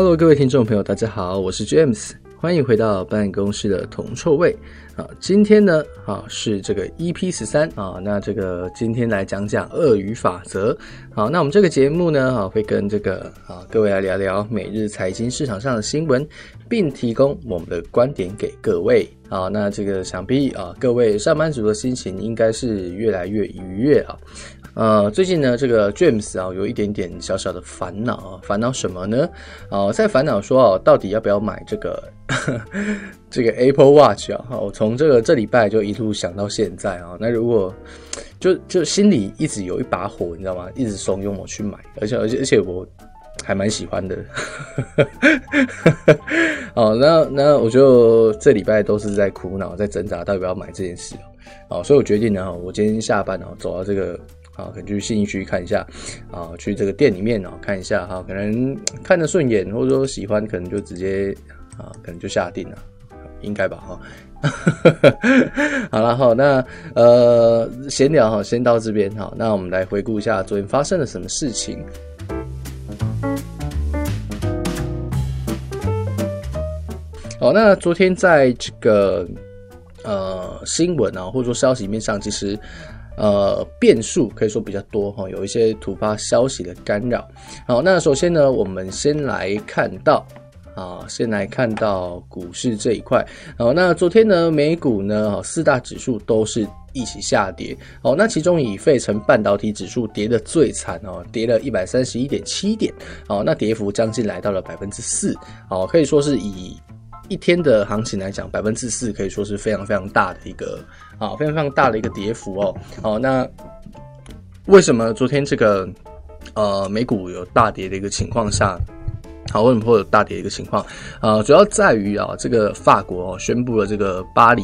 Hello，各位听众朋友，大家好，我是 James，欢迎回到办公室的铜臭味啊。今天呢，啊是这个 EP 十三啊，那这个今天来讲讲鳄鱼法则。好，那我们这个节目呢，啊会跟这个啊各位来聊聊每日财经市场上的新闻，并提供我们的观点给各位。好，那这个想必啊各位上班族的心情应该是越来越愉悦啊。呃，最近呢，这个 James 啊，有一点点小小的烦恼啊，烦恼什么呢？啊，在烦恼说啊，到底要不要买这个 这个 Apple Watch 啊？我从这个这礼拜就一路想到现在啊。那如果就就心里一直有一把火，你知道吗？一直怂恿我去买，而且而且而且我还蛮喜欢的。哦，那那我就这礼拜都是在苦恼，在挣扎，到底要不要买这件事啊？所以我决定呢，我今天下班哦，走到这个。啊，可能去信义区看一下，啊，去这个店里面哦看一下哈，可能看得顺眼或者说喜欢，可能就直接啊，可能就下定了，应该吧哈。好了哈，那呃闲聊哈，先到这边哈，那我们来回顾一下昨天发生了什么事情。好，那昨天在这个呃新闻啊，或者说消息面上，其实。呃，变数可以说比较多哈，有一些突发消息的干扰。好，那首先呢，我们先来看到啊，先来看到股市这一块。好，那昨天呢，美股呢，四大指数都是一起下跌。好，那其中以费城半导体指数跌得最惨哦，跌了一百三十一点七点。好，那跌幅将近来到了百分之四。好，可以说是以。一天的行情来讲，百分之四可以说是非常非常大的一个啊，非常非常大的一个跌幅哦。好，那为什么昨天这个呃美股有大跌的一个情况下？好，为什么会有大跌一个情况？呃，主要在于啊，这个法国哦宣布了这个巴黎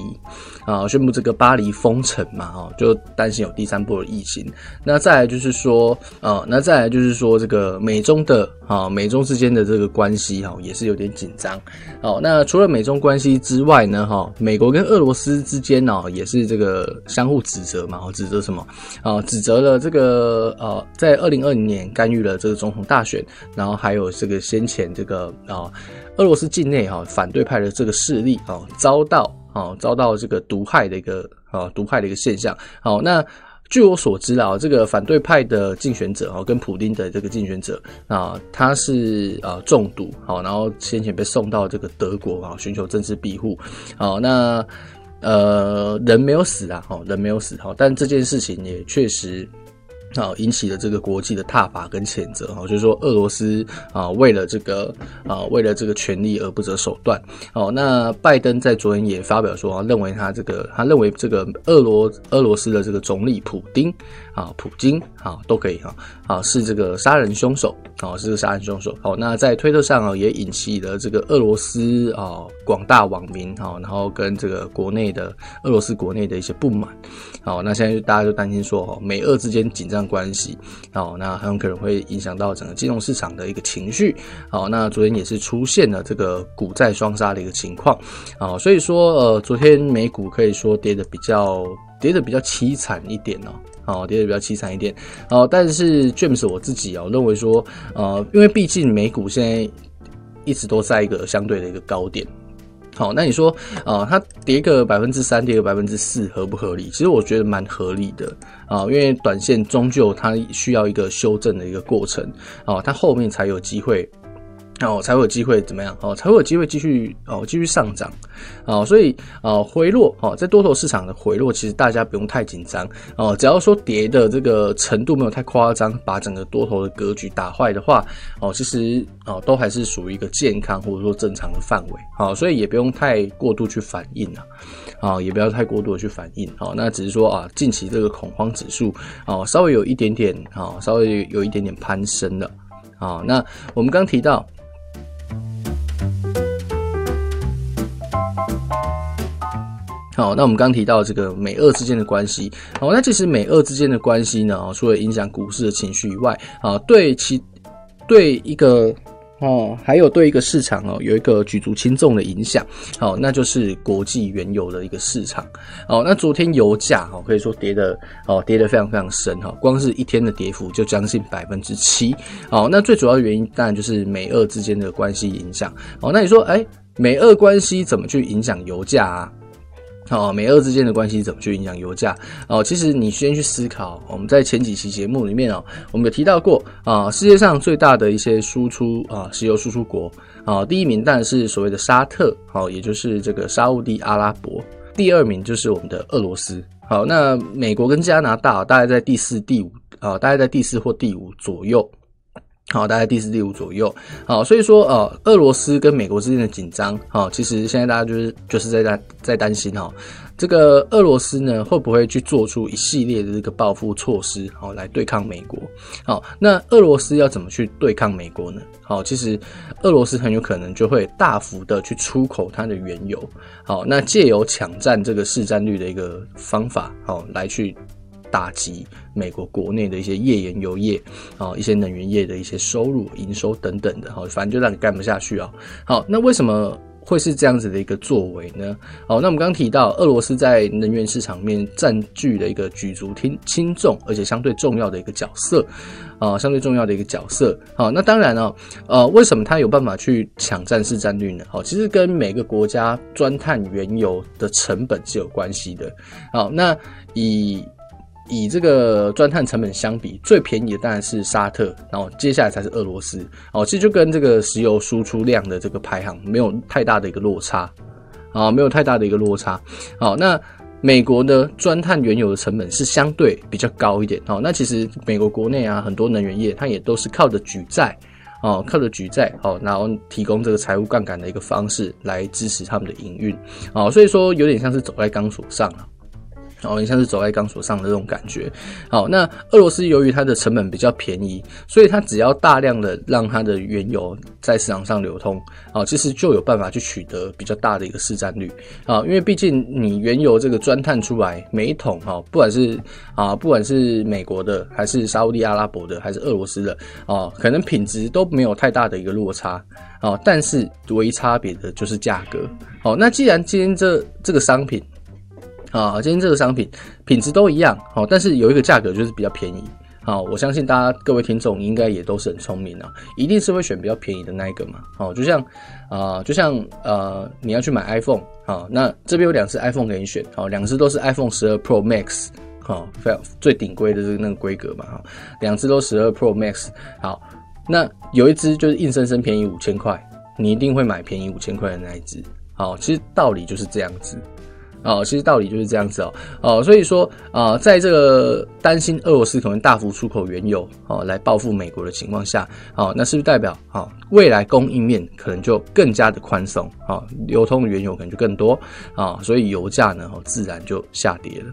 啊，宣布这个巴黎封城嘛，哦，就担心有第三波的疫情。那再来就是说，呃，那再来就是说，这个美中的啊，美中之间的这个关系哈，也是有点紧张。好，那除了美中关系之外呢，哈，美国跟俄罗斯之间呢，也是这个相互指责嘛，哦指责什么？啊，指责了这个呃，在二零二零年干预了这个总统大选，然后还有这个先前。前这个啊，俄罗斯境内哈反对派的这个势力啊，遭到啊遭到这个毒害的一个啊毒害的一个现象。好，那据我所知啊，这个反对派的竞选者啊，跟普丁的这个竞选者啊，他是啊中毒，好，然后先前被送到这个德国啊，寻求政治庇护。好，那呃人没有死啊，哦人没有死哈，但这件事情也确实。啊，引起了这个国际的挞伐跟谴责哈，就是说俄罗斯啊，为了这个啊，为了这个权利而不择手段。哦，那拜登在昨天也发表说，认为他这个，他认为这个俄罗俄罗斯的这个总理普丁啊，普京啊，都可以哈，啊，是这个杀人凶手，啊，是个杀人凶手。好，那在推特上啊，也引起了这个俄罗斯啊广大网民哈，然后跟这个国内的俄罗斯国内的一些不满。好，那现在大家就担心说，哈，美俄之间紧张。关系，好，那很有可能会影响到整个金融市场的一个情绪，好，那昨天也是出现了这个股债双杀的一个情况，啊，所以说，呃，昨天美股可以说跌得比较跌得比较凄惨一点哦，好，跌得比较凄惨一点，哦，但是 James 我自己啊，认为说，呃，因为毕竟美股现在一直都在一个相对的一个高点。好，那你说，呃，它跌个百分之三，跌个百分之四，合不合理？其实我觉得蛮合理的啊、因为短线终究它需要一个修正的一个过程啊、它后面才有机会。哦，才会有机会怎么样？哦，才会有机会继续哦，继续上涨。哦，所以哦，回落哦，在多头市场的回落，其实大家不用太紧张哦。只要说跌的这个程度没有太夸张，把整个多头的格局打坏的话，哦，其实哦，都还是属于一个健康或者说正常的范围。好，所以也不用太过度去反应啊。啊，也不要太过度的去反应。好，那只是说啊，近期这个恐慌指数哦，稍微有一点点啊，稍微有一点点攀升了。好，那我们刚提到。好，那我们刚提到这个美俄之间的关系，好，那其实美俄之间的关系呢，除了影响股市的情绪以外，啊，对其对一个哦，还有对一个市场哦有一个举足轻重的影响，哦，那就是国际原油的一个市场。哦，那昨天油价哦可以说跌的哦跌得非常非常深哈，光是一天的跌幅就将近百分之七。哦，那最主要的原因当然就是美俄之间的关系影响。哦，那你说哎，美俄关系怎么去影响油价啊？哦，美俄之间的关系怎么去影响油价？哦，其实你先去思考。我们在前几期节目里面哦，我们有提到过啊，世界上最大的一些输出啊，石油输出国啊，第一名当然是所谓的沙特，好，也就是这个沙乌地阿拉伯。第二名就是我们的俄罗斯。好，那美国跟加拿大大概在第四、第五啊，大概在第四或第五左右。好，大概第四、第五左右。好，所以说，呃，俄罗斯跟美国之间的紧张，好，其实现在大家就是就是在担在担心哈，这个俄罗斯呢会不会去做出一系列的这个报复措施，好，来对抗美国？好，那俄罗斯要怎么去对抗美国呢？好，其实俄罗斯很有可能就会大幅的去出口它的原油，好，那借由抢占这个市占率的一个方法，好，来去。打击美国国内的一些页岩油业啊，一些能源业的一些收入、营收等等的，哈，反正就让你干不下去啊。好，那为什么会是这样子的一个作为呢？好，那我们刚刚提到，俄罗斯在能源市场面占据了一个举足轻轻重而且相对重要的一个角色啊，相对重要的一个角色。好，那当然呢，呃，为什么它有办法去抢占市占率呢？好，其实跟每个国家钻探原油的成本是有关系的。好，那以以这个钻探成本相比，最便宜的当然是沙特，然后接下来才是俄罗斯。哦，其实就跟这个石油输出量的这个排行没有太大的一个落差，啊，没有太大的一个落差。好，那美国的，钻探原油的成本是相对比较高一点。哦，那其实美国国内啊，很多能源业它也都是靠着举债，哦，靠着举债，哦，然后提供这个财务杠杆的一个方式来支持他们的营运。哦，所以说有点像是走在钢索上了。哦，你像是走在钢索上的这种感觉。好，那俄罗斯由于它的成本比较便宜，所以它只要大量的让它的原油在市场上流通，啊，其实就有办法去取得比较大的一个市占率。啊，因为毕竟你原油这个钻探出来每一桶，哈，不管是啊，不管是美国的，还是沙乌地阿拉伯的，还是俄罗斯的，啊，可能品质都没有太大的一个落差。啊，但是唯一差别的就是价格。好，那既然今天这这个商品。啊，今天这个商品品质都一样，好，但是有一个价格就是比较便宜，好，我相信大家各位听众应该也都是很聪明啊，一定是会选比较便宜的那一个嘛，好，就像啊，就像呃，你要去买 iPhone，好，那这边有两只 iPhone 给你选，好，两只都是 iPhone 十二 Pro Max，好，非常最顶规的这个那个规格嘛，哈，两只都十二 Pro Max，好，那有一只就是硬生生便宜五千块，你一定会买便宜五千块的那一只，好，其实道理就是这样子。哦，其实道理就是这样子哦，哦，所以说啊、呃，在这个担心俄罗斯可能大幅出口原油哦来报复美国的情况下，哦，那是不是代表啊、哦、未来供应面可能就更加的宽松啊，流通的原油可能就更多啊、哦，所以油价呢，哦，自然就下跌了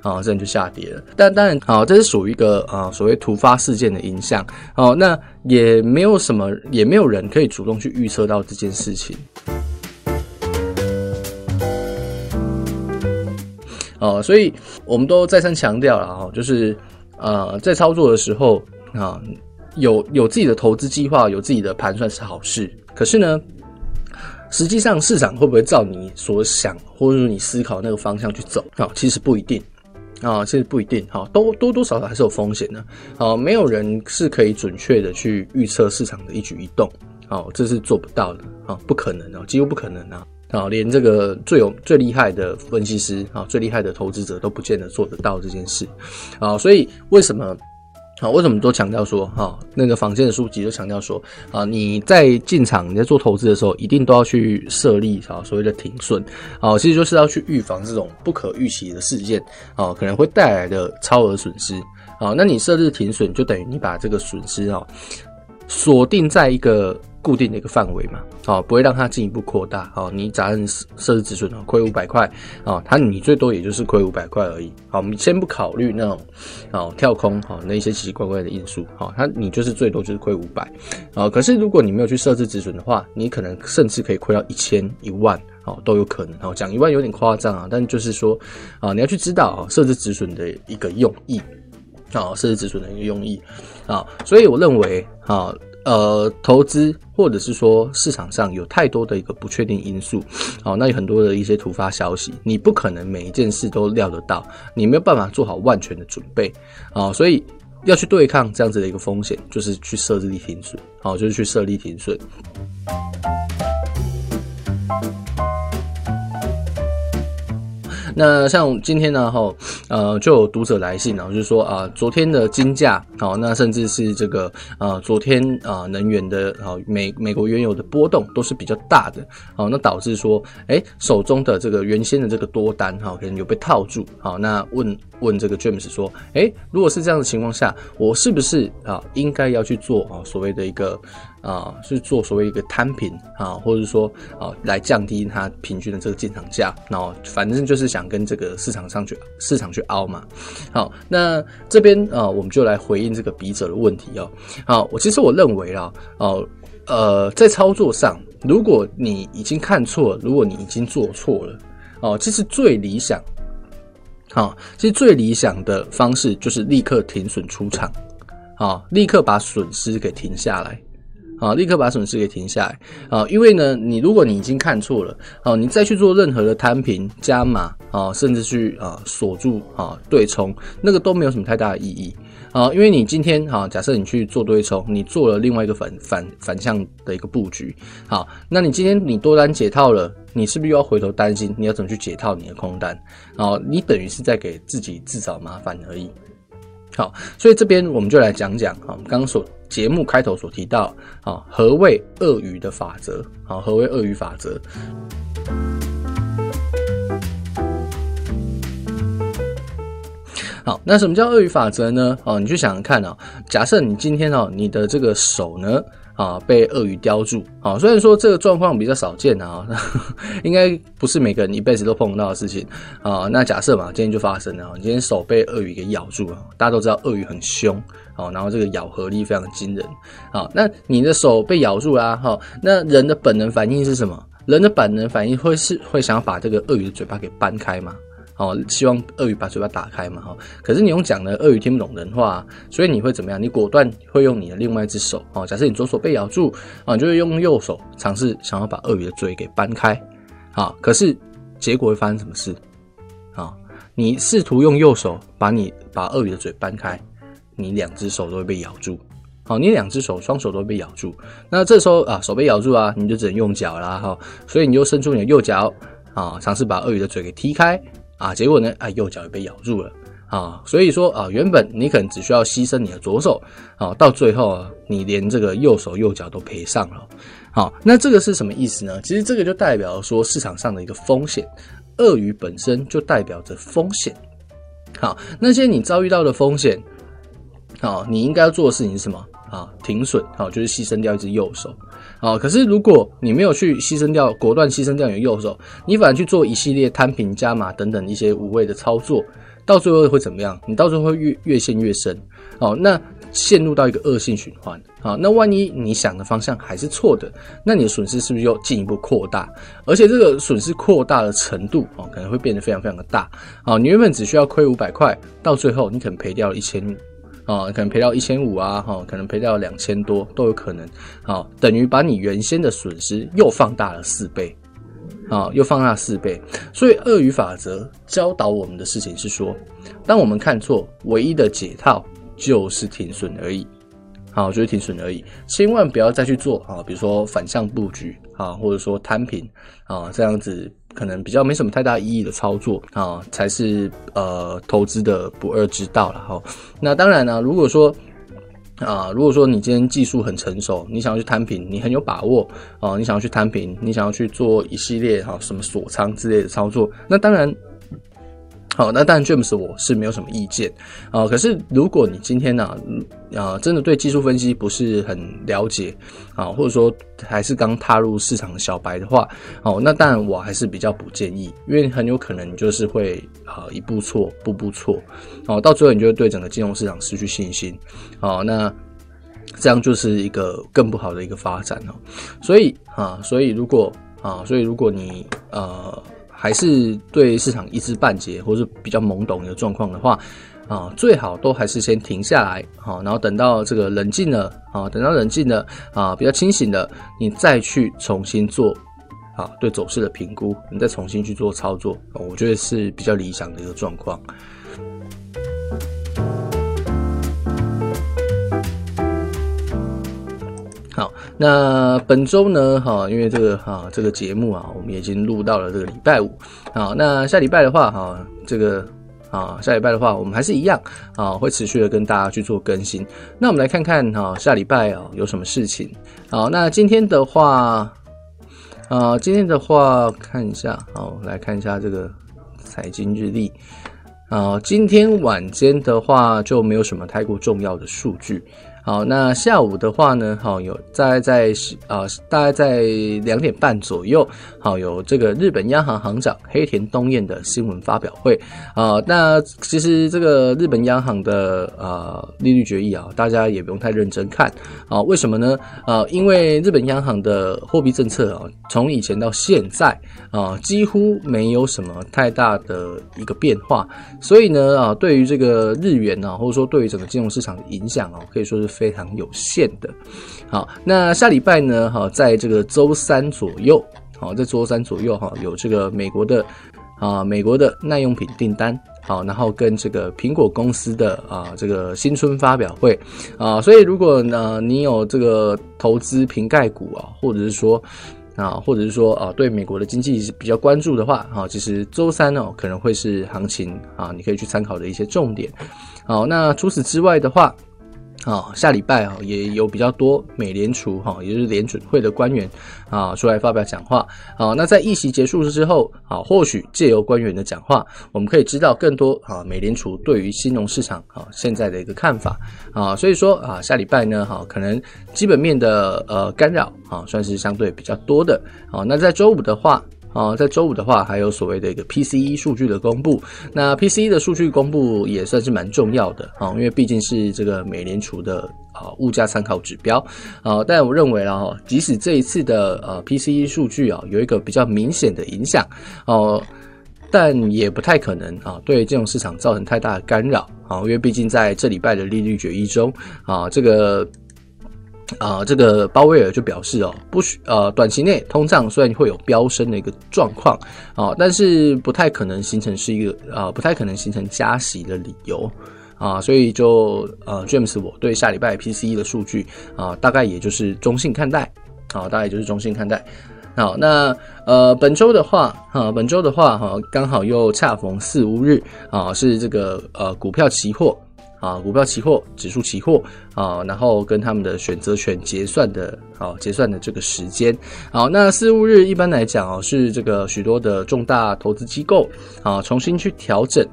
啊、哦，自然就下跌了。但当然啊、哦，这是属于一个啊、哦、所谓突发事件的影响哦，那也没有什么，也没有人可以主动去预测到这件事情。哦，所以我们都再三强调了哈，就是呃，在操作的时候啊，有有自己的投资计划，有自己的盘算是好事。可是呢，实际上市场会不会照你所想，或者说你思考那个方向去走啊？其实不一定啊，其实不一定哈，都多多少少还是有风险的。啊，没有人是可以准确的去预测市场的一举一动，哦，这是做不到的啊，不可能啊，几乎不可能啊。啊，连这个最有最厉害的分析师啊，最厉害的投资者都不见得做得到这件事啊，所以为什么啊？为什么都强调说哈，那个坊间的书籍都强调说啊，你在进场你在做投资的时候，一定都要去设立啊所谓的停损啊，其实就是要去预防这种不可预期的事件啊，可能会带来的超额损失啊。那你设置停损，就等于你把这个损失啊锁定在一个。固定的一个范围嘛，好，不会让它进一步扩大，好，你假设设置止损哦，亏五百块，啊，它你最多也就是亏五百块而已，好，我们先不考虑那种，哦，跳空，哈，那一些奇奇怪怪的因素，好，它你就是最多就是亏五百，啊，可是如果你没有去设置止损的话，你可能甚至可以亏到一千、一万，哦，都有可能，哦，讲一万有点夸张啊，但就是说，啊，你要去知道啊，设置止损的一个用意，啊，设置止损的一个用意，啊，所以我认为，啊。呃，投资或者是说市场上有太多的一个不确定因素，好，那有很多的一些突发消息，你不可能每一件事都料得到，你没有办法做好万全的准备，啊，所以要去对抗这样子的一个风险，就是去设立停损，好，就是去设立停损。那像今天呢，哈，呃，就有读者来信啊，就是说啊，昨天的金价，好，那甚至是这个啊，昨天啊，能源的啊，美美国原油的波动都是比较大的，好，那导致说，哎，手中的这个原先的这个多单，哈，可能有被套住，好，那问问这个 James 说，哎，如果是这样的情况下，我是不是啊，应该要去做啊，所谓的一个。啊，是做所谓一个摊平啊，或者说啊，来降低它平均的这个进场价，然后反正就是想跟这个市场上去市场去凹嘛。好，那这边啊，我们就来回应这个笔者的问题哦。好，我其实我认为啊，哦，呃，在操作上，如果你已经看错，如果你已经做错了，哦，其实最理想，好，其实最理想的方式就是立刻停损出场，啊，立刻把损失给停下来。啊，立刻把损失给停下来啊！因为呢，你如果你已经看错了，啊，你再去做任何的摊平、加码啊，甚至去啊锁住啊对冲，那个都没有什么太大的意义啊！因为你今天哈，假设你去做对冲，你做了另外一个反反反向的一个布局，好，那你今天你多单解套了，你是不是又要回头担心你要怎么去解套你的空单？啊，你等于是在给自己自找麻烦而已。好，所以这边我们就来讲讲啊，我们刚刚所节目开头所提到啊，何谓鳄鱼的法则？啊，何谓鳄鱼法则？好，那什么叫鳄鱼法则呢？哦，你去想想看啊，假设你今天哦，你的这个手呢？啊，被鳄鱼叼住啊！虽然说这个状况比较少见啊，应该不是每个人一辈子都碰到的事情啊。那假设嘛，今天就发生了，你今天手被鳄鱼给咬住了。大家都知道鳄鱼很凶哦，然后这个咬合力非常惊人好。那你的手被咬住啦，哈，那人的本能反应是什么？人的本能反应会是会想要把这个鳄鱼的嘴巴给掰开吗？哦，希望鳄鱼把嘴巴打开嘛，哈。可是你用讲的鳄鱼听不懂人话，所以你会怎么样？你果断会用你的另外一只手，哦，假设你左手被咬住，啊，你就会用右手尝试想要把鳄鱼的嘴给掰开，啊，可是结果会发生什么事？啊，你试图用右手把你把鳄鱼的嘴掰开，你两只手都会被咬住，好，你两只手双手都会被咬住，那这时候啊，手被咬住啊，你就只能用脚啦，哈，所以你就伸出你的右脚，啊，尝试把鳄鱼的嘴给踢开。啊，结果呢？啊，右脚也被咬住了啊！所以说啊，原本你可能只需要牺牲你的左手啊，到最后啊，你连这个右手右脚都赔上了。好，那这个是什么意思呢？其实这个就代表说市场上的一个风险，鳄鱼本身就代表着风险。好，那些你遭遇到的风险，啊，你应该要做的事情是什么？啊，停损，啊，就是牺牲掉一只右手。啊，可是如果你没有去牺牲掉，果断牺牲掉你的右手，你反而去做一系列摊平、加码等等一些无谓的操作，到最后会怎么样？你到最后会越越陷越深，哦，那陷入到一个恶性循环，啊，那万一你想的方向还是错的，那你的损失是不是又进一步扩大？而且这个损失扩大的程度，哦，可能会变得非常非常的大，啊，你原本只需要亏五百块，到最后你可能赔掉了一千啊，可能赔到一千五啊，哈，可能赔到两千多都有可能，好，等于把你原先的损失又放大了四倍，啊，又放大四倍。所以鳄鱼法则教导我们的事情是说，当我们看错，唯一的解套就是停损而已，好，就是停损而已，千万不要再去做啊，比如说反向布局啊，或者说摊平啊，这样子。可能比较没什么太大意义的操作啊，才是呃投资的不二之道了哈。那当然呢，如果说啊，如果说你今天技术很成熟，你想要去摊平，你很有把握啊，你想要去摊平，你想要去做一系列哈什么锁仓之类的操作，那当然。好，那当然，James 我是没有什么意见啊。可是，如果你今天呢，啊，真的对技术分析不是很了解啊，或者说还是刚踏入市场的小白的话，哦，那当然我还是比较不建议，因为很有可能你就是会啊一步错，步步错，哦，到最后你就会对整个金融市场失去信心，哦，那这样就是一个更不好的一个发展哦。所以啊，所以如果啊，所以如果你呃。还是对市场一知半解，或是比较懵懂的状况的话，啊，最好都还是先停下来，好，然后等到这个冷静了，啊，等到冷静了，啊，比较清醒了，你再去重新做，啊，对走势的评估，你再重新去做操作，我觉得是比较理想的一个状况。那本周呢，哈，因为这个哈这个节目啊，我们已经录到了这个礼拜五，好，那下礼拜的话，哈，这个。啊，下礼拜的话，我们还是一样啊，会持续的跟大家去做更新。那我们来看看哈，下礼拜啊有什么事情。好，那今天的话，啊，今天的话看一下，好，来看一下这个财经日历。啊，今天晚间的话就没有什么太过重要的数据。好，那下午的话呢，好有大概在啊、大概在两点半左右，好有这个日本央行行长黑田东彦的新闻发表会啊、那其实这个日本央行的啊、利率决议啊，大家也不用太认真看啊、为什么呢？啊、呃，因为日本央行的货币政策啊，从以前到现在啊、几乎没有什么太大的一个变化，所以呢啊，对于这个日元啊，或者说对于整个金融市场的影响啊，可以说是。非常有限的，好，那下礼拜呢？哈，在这个周三左右，好，在周三左右哈，有这个美国的啊，美国的耐用品订单，好，然后跟这个苹果公司的啊，这个新春发表会啊，所以如果呢，你有这个投资瓶盖股啊，或者是说啊，或者是说啊，对美国的经济比较关注的话，哈，其实周三呢，可能会是行情啊，你可以去参考的一些重点。好，那除此之外的话。啊，下礼拜啊也有比较多美联储哈，也就是联准会的官员啊出来发表讲话。好，那在议席结束之后啊，或许借由官员的讲话，我们可以知道更多啊美联储对于金融市场啊现在的一个看法啊。所以说啊，下礼拜呢哈，可能基本面的呃干扰啊算是相对比较多的。好，那在周五的话。啊，在周五的话，还有所谓的一个 PCE 数据的公布。那 PCE 的数据公布也算是蛮重要的啊，因为毕竟是这个美联储的啊物价参考指标啊。但我认为啊，哈，即使这一次的呃 PCE 数据啊有一个比较明显的影响哦，但也不太可能啊对金融市场造成太大的干扰啊，因为毕竟在这礼拜的利率决议中啊，这个。啊、这个鲍威尔就表示哦，不需呃，短期内通胀虽然会有飙升的一个状况啊，但是不太可能形成是一个、呃，不太可能形成加息的理由啊，所以就呃，James 我对下礼拜 PCE 的数据啊，大概也就是中性看待啊，大概也就是中性看待。好，那呃，本周的话啊，本周的话哈，刚好又恰逢四五日啊，是这个呃股票期货。啊，股票期货、指数期货啊，然后跟他们的选择权结算的啊，结算的这个时间。好，那四五日一般来讲啊，是这个许多的重大投资机构啊，重新去调整。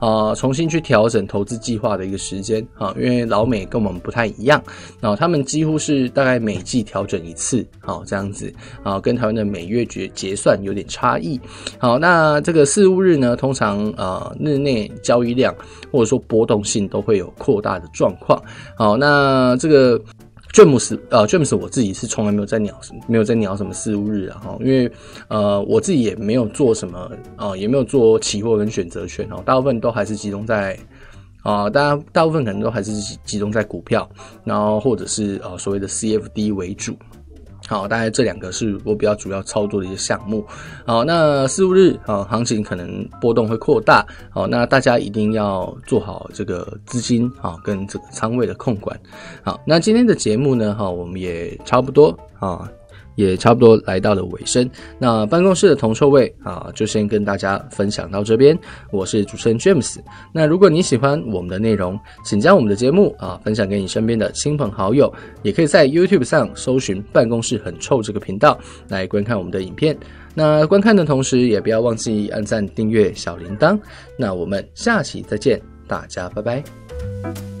啊，重新去调整投资计划的一个时间啊，因为老美跟我们不太一样，啊，他们几乎是大概每季调整一次，好这样子啊，跟台湾的每月结结算有点差异。好，那这个四五日呢，通常呃日内交易量或者说波动性都会有扩大的状况。好，那这个。詹姆斯，呃，詹姆斯，我自己是从来没有在鸟，没有在鸟什么事务日啊，哈，因为呃，我自己也没有做什么，啊、呃，也没有做期货跟选择权哦，大部分都还是集中在，啊、大家大部分可能都还是集中在股票，然后或者是呃所谓的 CFD 为主。好，大概这两个是我比较主要操作的一些项目。好，那四五日啊，行情可能波动会扩大。好，那大家一定要做好这个资金啊，跟这个仓位的控管。好，那今天的节目呢，哈，我们也差不多啊。也差不多来到了尾声，那办公室的铜臭味啊，就先跟大家分享到这边。我是主持人 James。那如果你喜欢我们的内容，请将我们的节目啊分享给你身边的亲朋好友，也可以在 YouTube 上搜寻“办公室很臭”这个频道来观看我们的影片。那观看的同时，也不要忘记按赞、订阅、小铃铛。那我们下期再见，大家拜拜。